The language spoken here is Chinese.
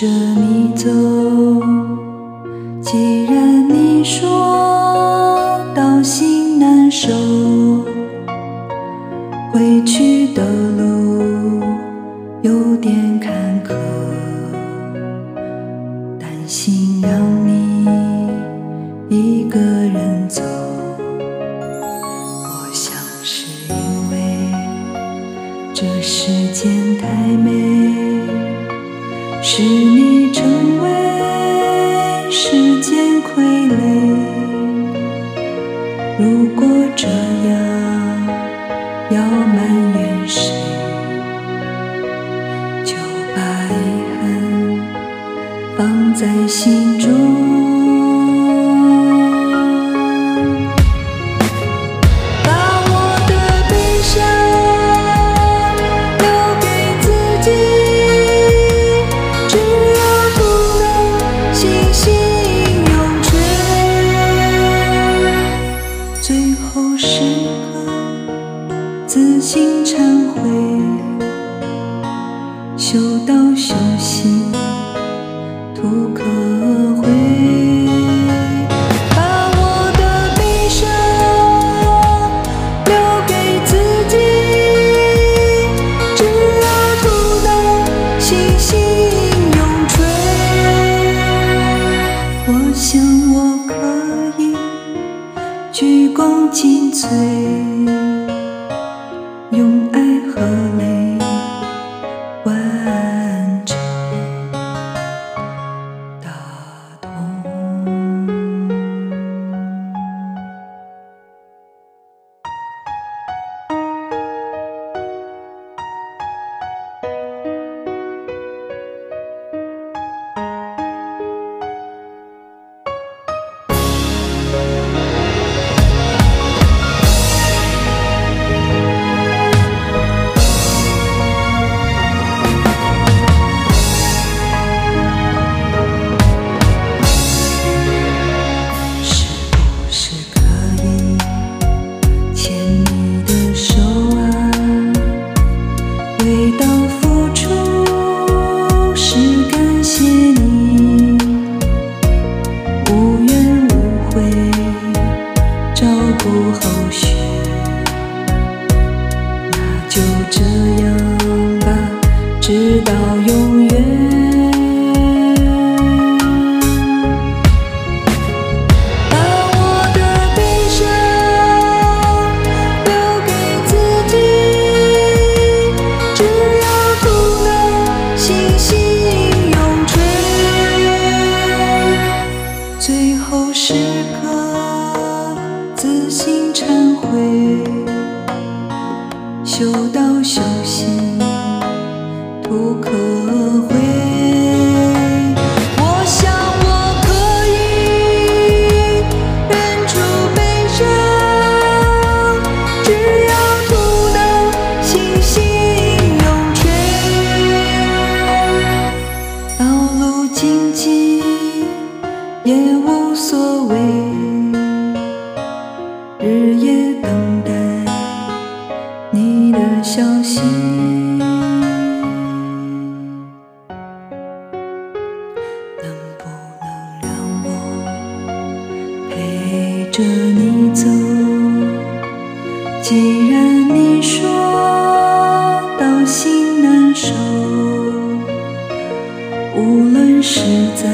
着你走。既然你说到心难受，回去的路有点坎坷，担心让你一个人走。我想是因为这世间时间傀儡。如果这样要埋怨谁，就把遗憾放在心中。修道修行，图可悔。把我的悲伤留给自己，只要不能星星永垂。我想我可以鞠躬尽瘁，不后续，那就这样吧，直到日夜等待你的消息。能不能让我陪着你走？既然你说到心难受，无论是在